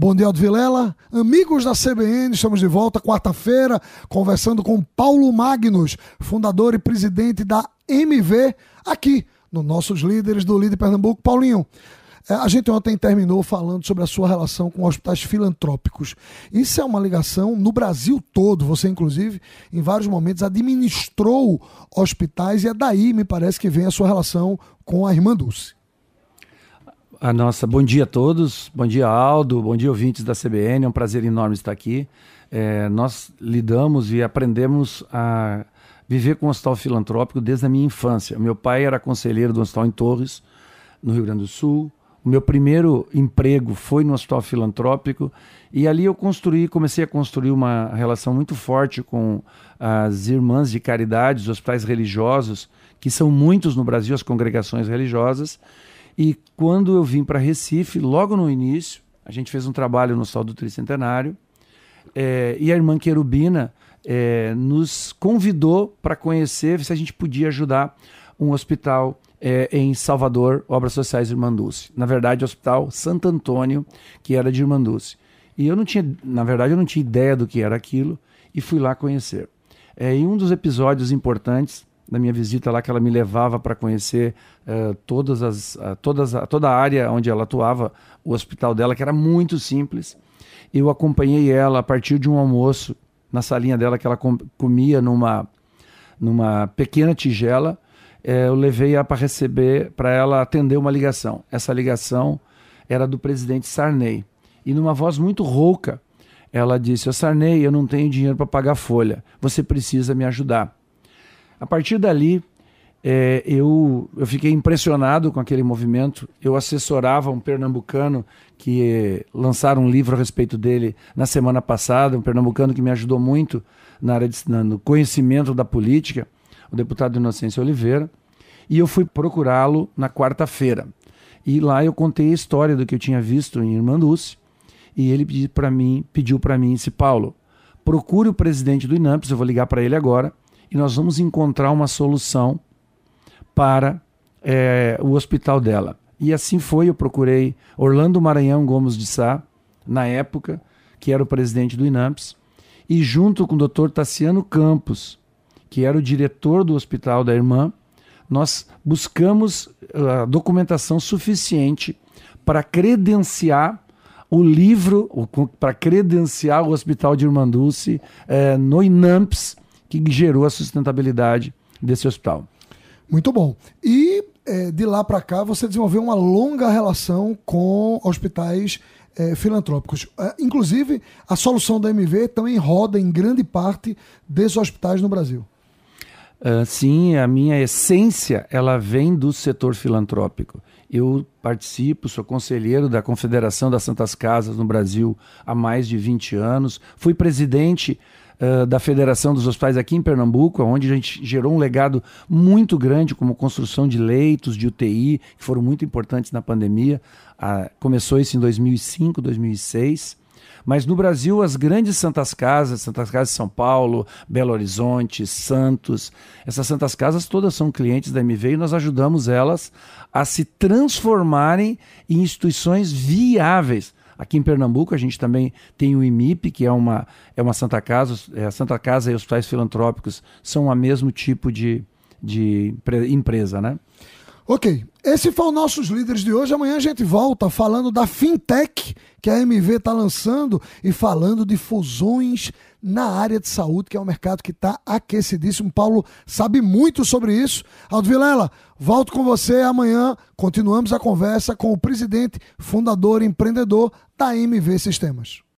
Bom dia, Aldo Vilela. Amigos da CBN, estamos de volta quarta-feira, conversando com Paulo Magnus, fundador e presidente da MV, aqui no Nossos Líderes do Líder Pernambuco. Paulinho, é, a gente ontem terminou falando sobre a sua relação com hospitais filantrópicos. Isso é uma ligação no Brasil todo. Você, inclusive, em vários momentos administrou hospitais e é daí, me parece, que vem a sua relação com a Irmã Dulce a nossa. Bom dia a todos, bom dia Aldo, bom dia ouvintes da CBN, é um prazer enorme estar aqui. É, nós lidamos e aprendemos a viver com o hospital filantrópico desde a minha infância. Meu pai era conselheiro do hospital em Torres, no Rio Grande do Sul. O meu primeiro emprego foi no hospital filantrópico e ali eu construí, comecei a construir uma relação muito forte com as irmãs de caridade, os hospitais religiosos, que são muitos no Brasil, as congregações religiosas. E quando eu vim para Recife, logo no início, a gente fez um trabalho no Sol do Tricentenário, é, e a irmã Querubina é, nos convidou para conhecer se a gente podia ajudar um hospital é, em Salvador, Obras Sociais Irmã Dulce. Na verdade, o Hospital Santo Antônio, que era de Irmã Dulce. E eu não tinha, na verdade, eu não tinha ideia do que era aquilo e fui lá conhecer. É, em um dos episódios importantes, da minha visita lá que ela me levava para conhecer uh, todas as, uh, todas a, toda a área onde ela atuava, o hospital dela, que era muito simples. Eu acompanhei ela a partir de um almoço na salinha dela que ela com, comia numa, numa pequena tigela. Eh, eu levei ela para receber, para ela atender uma ligação. Essa ligação era do presidente Sarney. E numa voz muito rouca, ela disse: Sarney, eu não tenho dinheiro para pagar folha. Você precisa me ajudar. A partir dali, é, eu, eu fiquei impressionado com aquele movimento. Eu assessorava um pernambucano que é, lançaram um livro a respeito dele na semana passada, um pernambucano que me ajudou muito na área de, na, no conhecimento da política, o deputado Inocêncio Oliveira. E eu fui procurá-lo na quarta-feira. E lá eu contei a história do que eu tinha visto em Irmanduce. E ele pediu para mim, pediu para mim, disse, Paulo, procure o presidente do INAMPS, eu vou ligar para ele agora e nós vamos encontrar uma solução para é, o hospital dela. E assim foi, eu procurei Orlando Maranhão Gomes de Sá, na época, que era o presidente do INAMPS, e junto com o Dr. Tassiano Campos, que era o diretor do hospital da irmã, nós buscamos a documentação suficiente para credenciar o livro, para credenciar o Hospital de Irmã Dulce é, no INAMPS, que gerou a sustentabilidade desse hospital. Muito bom. E é, de lá para cá você desenvolveu uma longa relação com hospitais é, filantrópicos. É, inclusive, a solução da MV também roda em grande parte desses hospitais no Brasil. Uh, sim, a minha essência ela vem do setor filantrópico. Eu participo, sou conselheiro da Confederação das Santas Casas no Brasil há mais de 20 anos. Fui presidente uh, da Federação dos Hospitais aqui em Pernambuco, onde a gente gerou um legado muito grande, como construção de leitos de UTI, que foram muito importantes na pandemia. Uh, começou isso em 2005, 2006. Mas no Brasil, as grandes santas casas, Santas Casas de São Paulo, Belo Horizonte, Santos, essas santas casas todas são clientes da MV e nós ajudamos elas a se transformarem em instituições viáveis Aqui em Pernambuco a gente também tem o IMIP, que é uma, é uma Santa Casa, é, a Santa Casa e hospitais filantrópicos são o mesmo tipo de, de empresa, né? Ok, esse foi o nossos líderes de hoje. Amanhã a gente volta falando da fintech que a MV está lançando e falando de fusões na área de saúde, que é um mercado que está aquecidíssimo. Paulo sabe muito sobre isso. Aldo Vilela, volto com você amanhã. Continuamos a conversa com o presidente, fundador e empreendedor da MV Sistemas.